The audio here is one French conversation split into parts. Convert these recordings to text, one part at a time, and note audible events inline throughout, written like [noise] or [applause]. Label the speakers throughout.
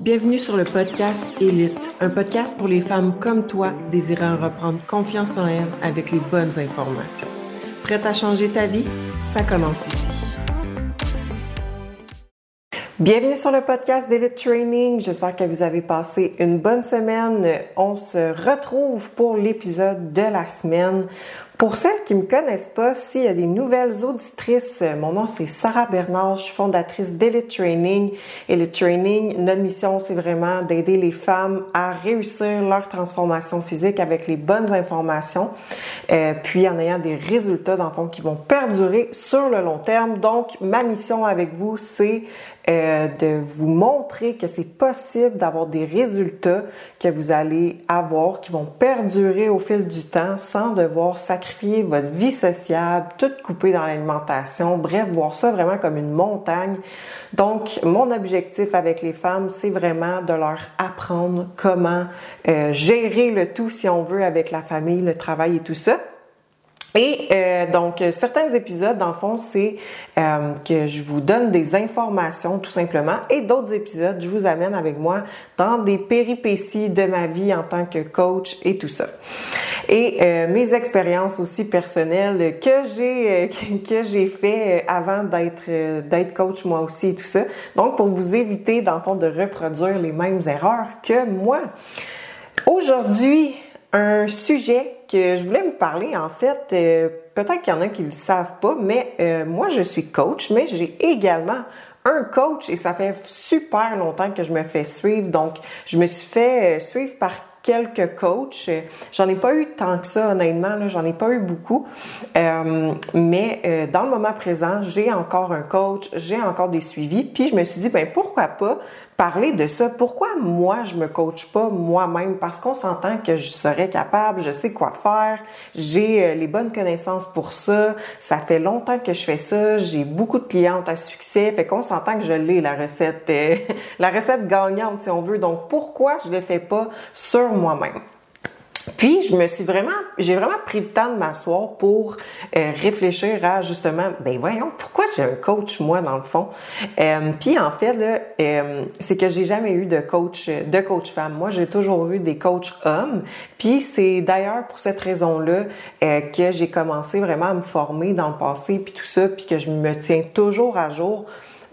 Speaker 1: Bienvenue sur le podcast Élite, un podcast pour les femmes comme toi désirant reprendre confiance en elles avec les bonnes informations. Prête à changer ta vie? Ça commence ici. Bienvenue sur le podcast d'Elite Training. J'espère que vous avez passé une bonne semaine. On se retrouve pour l'épisode de la semaine. Pour celles qui me connaissent pas, s'il y a des nouvelles auditrices, mon nom c'est Sarah Bernard, je suis fondatrice d'Elite Training. Elite Training, notre mission c'est vraiment d'aider les femmes à réussir leur transformation physique avec les bonnes informations, euh, puis en ayant des résultats dans le fond qui vont perdurer sur le long terme. Donc ma mission avec vous c'est euh, de vous montrer que c'est possible d'avoir des résultats que vous allez avoir qui vont perdurer au fil du temps sans devoir sacrifier votre vie sociale, tout couper dans l'alimentation, bref, voir ça vraiment comme une montagne. Donc, mon objectif avec les femmes, c'est vraiment de leur apprendre comment euh, gérer le tout, si on veut, avec la famille, le travail et tout ça. Et euh, donc, certains épisodes, dans le fond, c'est euh, que je vous donne des informations tout simplement. Et d'autres épisodes, je vous amène avec moi dans des péripéties de ma vie en tant que coach et tout ça. Et euh, mes expériences aussi personnelles que j'ai [laughs] que j'ai fait avant d'être d'être coach moi aussi et tout ça. Donc, pour vous éviter, dans le fond, de reproduire les mêmes erreurs que moi. Aujourd'hui, un sujet que je voulais vous parler, en fait, euh, peut-être qu'il y en a qui ne le savent pas, mais euh, moi, je suis coach, mais j'ai également un coach et ça fait super longtemps que je me fais suivre. Donc, je me suis fait euh, suivre par quelques coachs. J'en ai pas eu tant que ça, honnêtement. J'en ai pas eu beaucoup. mais dans le moment présent, j'ai encore un coach, j'ai encore des suivis. Puis je me suis dit, ben pourquoi pas parler de ça. Pourquoi moi, je me coach pas moi-même? Parce qu'on s'entend que je serais capable, je sais quoi faire, j'ai euh, les bonnes connaissances pour ça, ça fait longtemps que je fais ça, j'ai beaucoup de clientes à succès, fait qu'on s'entend que je l'ai, la recette, euh, [laughs] la recette gagnante, si on veut. Donc, pourquoi je le fais pas sur moi-même? Puis je me suis vraiment, j'ai vraiment pris le temps de m'asseoir pour euh, réfléchir à justement, ben voyons, pourquoi j'ai un coach moi dans le fond? Euh, puis en fait là, euh, c'est que j'ai jamais eu de coach, de coach femme. Moi, j'ai toujours eu des coachs hommes. Puis c'est d'ailleurs pour cette raison-là que j'ai commencé vraiment à me former dans le passé, puis tout ça, puis que je me tiens toujours à jour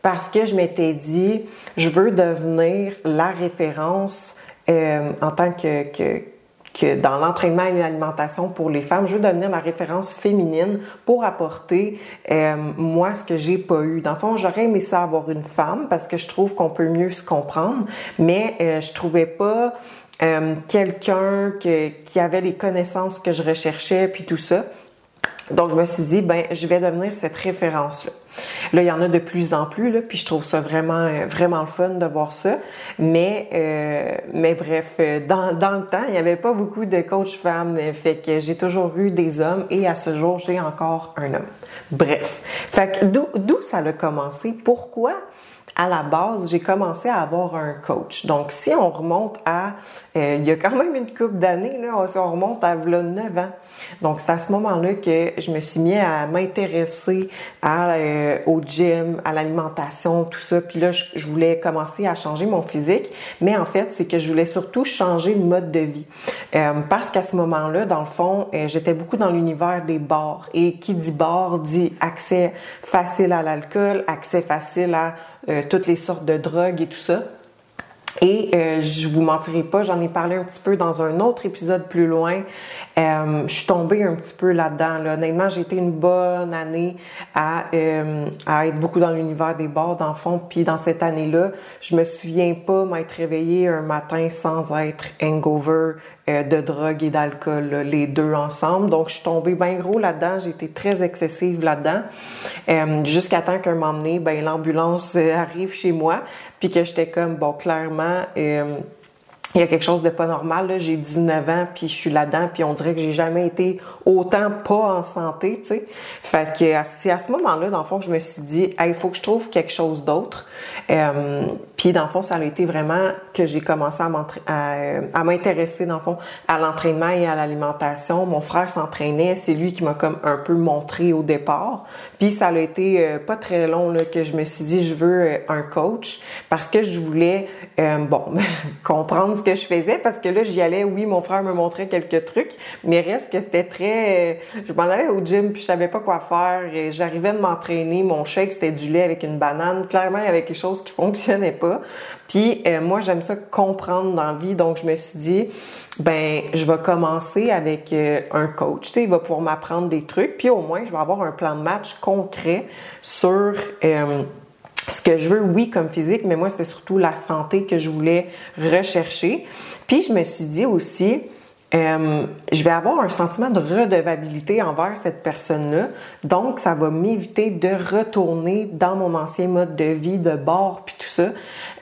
Speaker 1: parce que je m'étais dit, je veux devenir la référence en tant que, que que dans l'entraînement et l'alimentation pour les femmes, je veux devenir la référence féminine pour apporter euh, moi ce que j'ai pas eu. Dans le fond, j'aurais aimé ça avoir une femme parce que je trouve qu'on peut mieux se comprendre, mais euh, je trouvais pas euh, quelqu'un qui avait les connaissances que je recherchais puis tout ça. Donc je me suis dit ben je vais devenir cette référence là. Il y en a de plus en plus, là, puis je trouve ça vraiment, euh, vraiment le fun de voir ça. Mais, euh, mais bref, euh, dans, dans le temps, il n'y avait pas beaucoup de coachs femmes, fait que j'ai toujours eu des hommes et à ce jour, j'ai encore un homme. Bref, fait que d'où ça a commencé? Pourquoi? À la base, j'ai commencé à avoir un coach. Donc, si on remonte à, il y a quand même une couple d'années, là, on remonte à 9 ans, donc, c'est à ce moment-là que je me suis mis à m'intéresser à, euh, au gym, à l'alimentation, tout ça. Puis là, je, voulais commencer à changer mon physique. Mais en fait, c'est que je voulais surtout changer de mode de vie. Euh, parce qu'à ce moment-là, dans le fond, euh, j'étais beaucoup dans l'univers des bars. Et qui dit bar dit accès facile à l'alcool, accès facile à toutes les sortes de drogues et tout ça. Et euh, je vous mentirai pas, j'en ai parlé un petit peu dans un autre épisode plus loin. Euh, je suis tombée un petit peu là-dedans. Là. Honnêtement, j'ai été une bonne année à, euh, à être beaucoup dans l'univers des bars d'enfants. Puis dans cette année-là, je me souviens pas m'être réveillée un matin sans être hangover, euh, de drogue et d'alcool, les deux ensemble. Donc, je suis tombée bien gros là-dedans. J'ai été très excessive là-dedans. Euh, Jusqu'à temps qu'un moment ben, l'ambulance euh, arrive chez moi, puis que j'étais comme, bon, clairement... Euh, il y a quelque chose de pas normal. Là. J'ai 19 ans, puis je suis là-dedans, puis on dirait que j'ai jamais été autant pas en santé, tu sais. Fait que c'est à ce moment-là, dans le fond, que je me suis dit, il faut que je trouve quelque chose d'autre. Euh, puis dans le fond, ça a été vraiment que j'ai commencé à m'intéresser, dans le fond, à l'entraînement et à l'alimentation. Mon frère s'entraînait, c'est lui qui m'a comme un peu montré au départ. Puis ça a été euh, pas très long là, que je me suis dit, je veux euh, un coach parce que je voulais, bon, [laughs] comprendre ce que je faisais parce que là, j'y allais, oui, mon frère me montrait quelques trucs, mais reste que c'était très... Je m'en allais au gym, puis je savais pas quoi faire. J'arrivais de m'entraîner, mon shake, c'était du lait avec une banane. Clairement, il y avait quelque chose qui fonctionnait pas. Puis euh, moi, j'aime ça comprendre dans la vie, donc je me suis dit, ben, je vais commencer avec euh, un coach. Tu sais, il va pouvoir m'apprendre des trucs, puis au moins, je vais avoir un plan de match concret sur... Euh, ce que je veux, oui, comme physique, mais moi, c'était surtout la santé que je voulais rechercher. Puis, je me suis dit aussi, euh, je vais avoir un sentiment de redevabilité envers cette personne-là. Donc, ça va m'éviter de retourner dans mon ancien mode de vie, de bord, puis tout ça.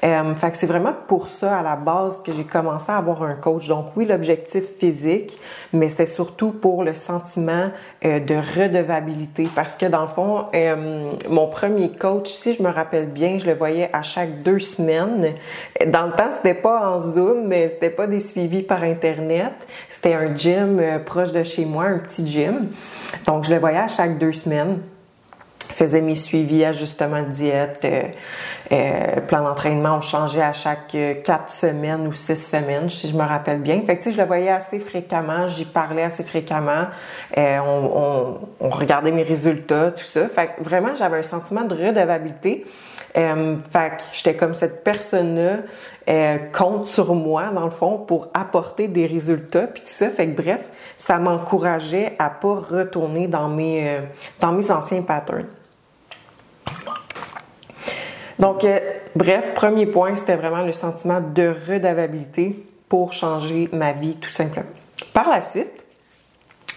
Speaker 1: Euh, fait que c'est vraiment pour ça, à la base, que j'ai commencé à avoir un coach. Donc, oui, l'objectif physique, mais c'était surtout pour le sentiment euh, de redevabilité. Parce que, dans le fond, euh, mon premier coach, si je me rappelle bien, je le voyais à chaque deux semaines. Dans le temps, c'était pas en Zoom, mais c'était pas des suivis par Internet. C'était un gym proche de chez moi, un petit gym. Donc, je le voyais à chaque deux semaines. Faisais mes suivis, ajustements de diète, euh, euh, plan d'entraînement. On changeait à chaque quatre semaines ou six semaines, si je me rappelle bien. Fait que, tu je le voyais assez fréquemment, j'y parlais assez fréquemment. on, regardait mes résultats, tout ça. Fait que vraiment, j'avais un sentiment de redevabilité. Euh, fait que j'étais comme cette personne-là euh, compte sur moi, dans le fond, pour apporter des résultats, puis tout ça. Fait que bref, ça m'encourageait à pas retourner dans mes, euh, dans mes anciens patterns. Donc, euh, bref, premier point, c'était vraiment le sentiment de redavabilité pour changer ma vie, tout simplement. Par la suite,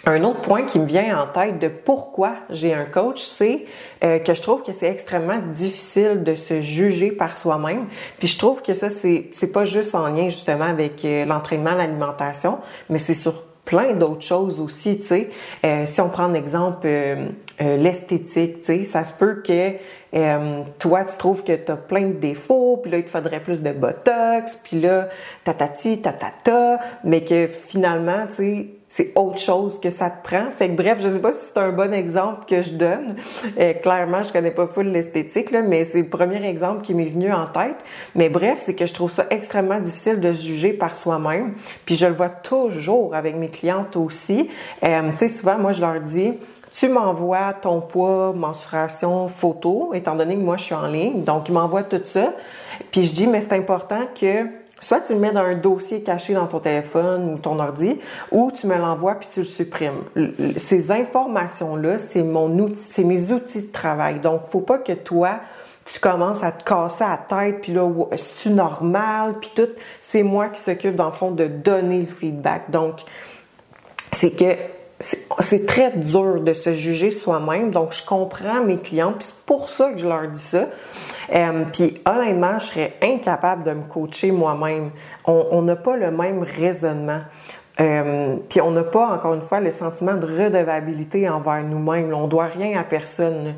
Speaker 1: un autre point qui me vient en tête de pourquoi j'ai un coach, c'est euh, que je trouve que c'est extrêmement difficile de se juger par soi-même. Puis je trouve que ça, c'est, c'est pas juste en lien justement avec l'entraînement, l'alimentation, mais c'est sur plein d'autres choses aussi, tu sais. Euh, si on prend un exemple, l'esthétique, tu sais, ça se peut que toi, tu trouves que tu as plein de défauts, puis là, il te faudrait plus de botox, puis là, tatati, tatata, mais que finalement, tu sais, c'est autre chose que ça te prend. Fait que bref, je sais pas si c'est un bon exemple que je donne. Euh, clairement, je connais pas full l'esthétique, mais c'est le premier exemple qui m'est venu en tête. Mais bref, c'est que je trouve ça extrêmement difficile de se juger par soi-même. Puis je le vois toujours avec mes clientes aussi. Euh, tu sais, souvent, moi, je leur dis, tu m'envoies ton poids, mensuration, photo, étant donné que moi, je suis en ligne. Donc, ils m'envoient tout ça. Puis je dis, mais c'est important que Soit tu le mets dans un dossier caché dans ton téléphone ou ton ordi, ou tu me l'envoies puis tu le supprimes. Ces informations-là, c'est mon outil, c'est mes outils de travail. Donc, faut pas que toi, tu commences à te casser la tête, puis là, c'est-tu normal, puis tout. C'est moi qui s'occupe, dans le fond, de donner le feedback. Donc, c'est que c'est très dur de se juger soi-même. Donc, je comprends mes clients, puis c'est pour ça que je leur dis ça. Euh, puis honnêtement, je serais incapable de me coacher moi-même. On n'a pas le même raisonnement. Euh, puis on n'a pas, encore une fois, le sentiment de redevabilité envers nous-mêmes. On doit rien à personne.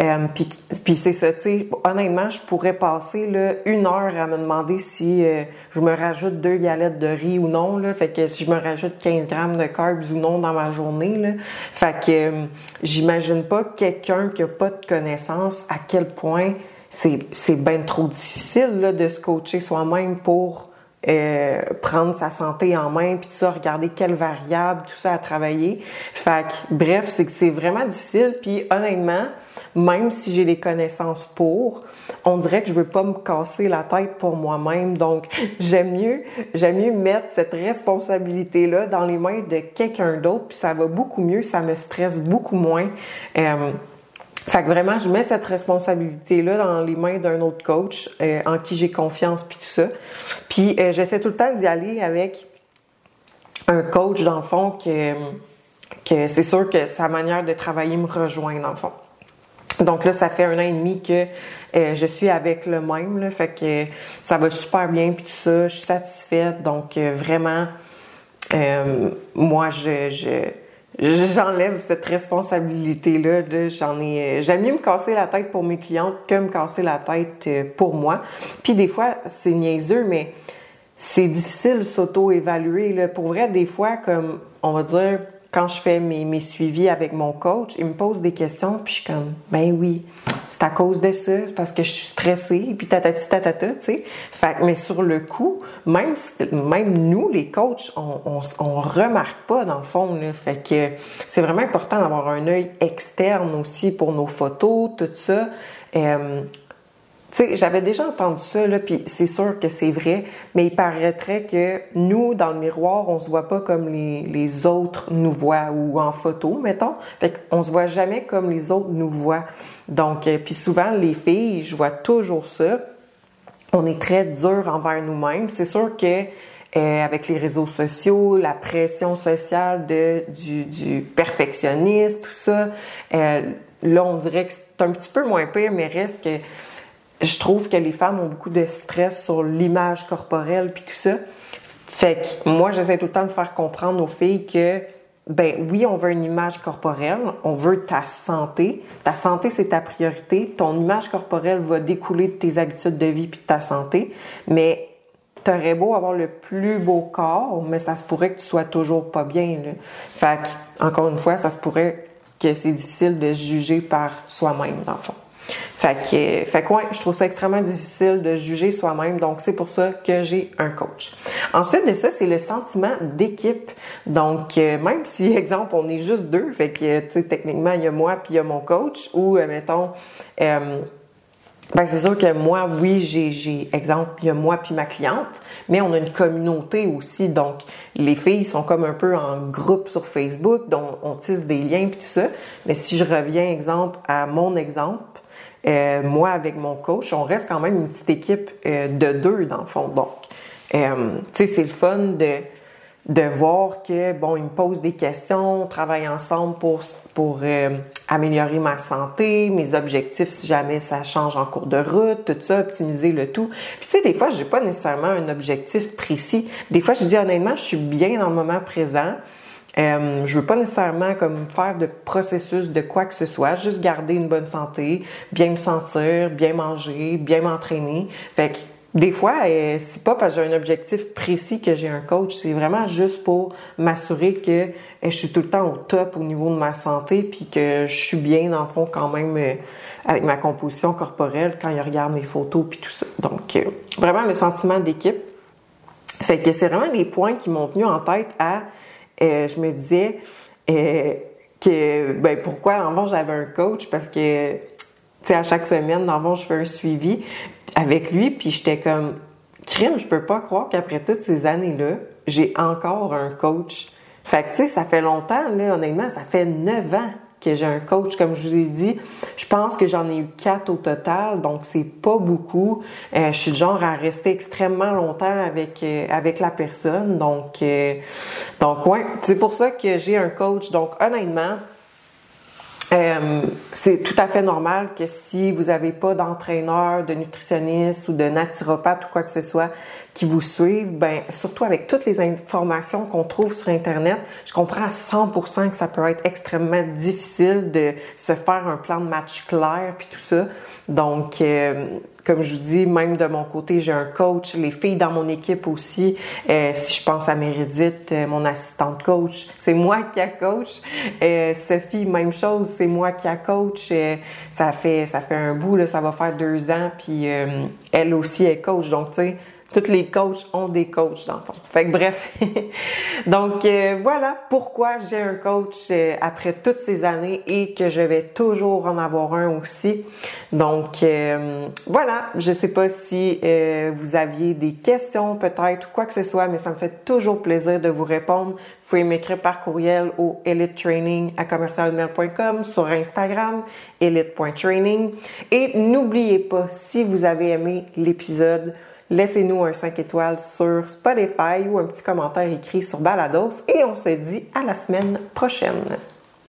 Speaker 1: Euh, puis, c'est ça, tu sais, honnêtement, je pourrais passer là, une heure à me demander si euh, je me rajoute deux galettes de riz ou non. Là, fait que si je me rajoute 15 grammes de carbs ou non dans ma journée. Là, fait que euh, j'imagine pas quelqu'un qui a pas de connaissance à quel point c'est bien trop difficile là, de se coacher soi-même pour euh, prendre sa santé en main, puis tout ça, regarder quelles variables, tout ça à travailler. Fait que, bref, c'est que c'est vraiment difficile. Puis honnêtement, même si j'ai les connaissances pour, on dirait que je veux pas me casser la tête pour moi-même. Donc, [laughs] j'aime mieux, j'aime mieux mettre cette responsabilité-là dans les mains de quelqu'un d'autre, puis ça va beaucoup mieux, ça me stresse beaucoup moins. Euh, fait que vraiment, je mets cette responsabilité-là dans les mains d'un autre coach euh, en qui j'ai confiance, puis tout ça. Puis euh, j'essaie tout le temps d'y aller avec un coach, dans le fond, que, que c'est sûr que sa manière de travailler me rejoint, dans le fond. Donc là, ça fait un an et demi que euh, je suis avec le même, fait que ça va super bien puis tout ça, je suis satisfaite. Donc vraiment, moi, je, je j'enlève cette responsabilité là, j'en ai j'aime mieux me casser la tête pour mes clientes que me casser la tête pour moi. Puis des fois c'est niaiseux mais c'est difficile s'auto-évaluer là. Pour vrai des fois comme on va dire quand je fais mes, mes suivis avec mon coach, il me pose des questions, puis je suis comme, ben oui, c'est à cause de ça, c'est parce que je suis stressée, puis tatati tu sais. Fait mais sur le coup, même, nous, les coachs, on, on, on remarque pas dans le fond, là. Fait que c'est vraiment important d'avoir un œil externe aussi pour nos photos, tout ça. Euh, tu sais, j'avais déjà entendu ça, là, puis c'est sûr que c'est vrai, mais il paraîtrait que nous, dans le miroir, on se voit pas comme les, les autres nous voient, ou en photo, mettons. Fait qu'on se voit jamais comme les autres nous voient. Donc, euh, puis souvent, les filles, je vois toujours ça. On est très dur envers nous-mêmes. C'est sûr que euh, avec les réseaux sociaux, la pression sociale de, du, du tout ça, euh, là, on dirait que c'est un petit peu moins pire, mais reste que je trouve que les femmes ont beaucoup de stress sur l'image corporelle puis tout ça. Fait que moi, j'essaie tout le temps de faire comprendre aux filles que, ben oui, on veut une image corporelle, on veut ta santé. Ta santé, c'est ta priorité. Ton image corporelle va découler de tes habitudes de vie puis de ta santé. Mais t'aurais beau avoir le plus beau corps, mais ça se pourrait que tu sois toujours pas bien. Fait que, encore une fois, ça se pourrait que c'est difficile de se juger par soi-même, dans le fond. Fait que, fait je trouve ça extrêmement difficile de juger soi-même, donc c'est pour ça que j'ai un coach. Ensuite de ça, c'est le sentiment d'équipe. Donc, euh, même si, [laughs] exemple, on est juste deux, fait que, tu sais, techniquement, il y a moi puis il y a mon coach, ou, euh, mettons, euh, ben c'est sûr que moi, oui, j'ai, exemple, il y a moi puis ma cliente, mais on a une communauté aussi. Donc, les filles sont comme un peu en groupe sur Facebook, dont on tisse des liens puis tout ça. Mais si je reviens, exemple, à mon exemple, euh, moi, avec mon coach, on reste quand même une petite équipe euh, de deux, dans le fond. Donc, euh, tu sais, c'est le fun de, de voir que, bon, il me pose des questions, on travaille ensemble pour, pour améliorer ma santé, mes objectifs si jamais ça change en cours de route, tout ça, optimiser le tout. Puis, tu sais, des fois, j'ai pas nécessairement un objectif précis. Des fois, je dis honnêtement, je suis bien dans le moment présent. Euh, je veux pas nécessairement comme faire de processus de quoi que ce soit, juste garder une bonne santé, bien me sentir, bien manger, bien m'entraîner. Fait que des fois, euh, c'est pas parce que j'ai un objectif précis que j'ai un coach, c'est vraiment juste pour m'assurer que euh, je suis tout le temps au top au niveau de ma santé, puis que je suis bien dans le fond quand même euh, avec ma composition corporelle quand il regarde mes photos puis tout ça. Donc vraiment le sentiment d'équipe. Fait que c'est vraiment les points qui m'ont venu en tête à je me disais que ben pourquoi avant j'avais un coach parce que sais à chaque semaine dans je fais un suivi avec lui puis j'étais comme crime je peux pas croire qu'après toutes ces années là j'ai encore un coach fait que tu sais ça fait longtemps là honnêtement ça fait neuf ans que j'ai un coach, comme je vous ai dit. Je pense que j'en ai eu quatre au total, donc c'est pas beaucoup. Euh, je suis le genre à rester extrêmement longtemps avec euh, la personne, donc euh, donc ouais, c'est pour ça que j'ai un coach. Donc honnêtement, euh, c'est tout à fait normal que si vous n'avez pas d'entraîneur, de nutritionniste ou de naturopathe ou quoi que ce soit qui vous suivent, ben surtout avec toutes les informations qu'on trouve sur Internet, je comprends à 100% que ça peut être extrêmement difficile de se faire un plan de match clair puis tout ça. Donc, euh, comme je vous dis, même de mon côté, j'ai un coach. Les filles dans mon équipe aussi, euh, si je pense à Meredith, euh, mon assistante coach, c'est moi qui a coach. Euh, Sophie, même chose, c'est moi qui a coach. Euh, ça fait ça fait un bout là, ça va faire deux ans. Puis elle aussi est coach. Donc tu sais, tous les coachs ont des coachs dans le fond. Fait que bref. [laughs] Donc euh, voilà pourquoi j'ai un coach euh, après toutes ces années et que je vais toujours en avoir un aussi. Donc euh, voilà, je sais pas si vous aviez des questions peut-être ou quoi que ce soit, mais ça me fait toujours plaisir de vous répondre. Vous pouvez m'écrire par courriel au elitetraining à commercialmail.com sur Instagram elite.training et n'oubliez pas si vous avez aimé l'épisode laissez-nous un 5 étoiles sur Spotify ou un petit commentaire écrit sur Balados et on se dit à la semaine prochaine.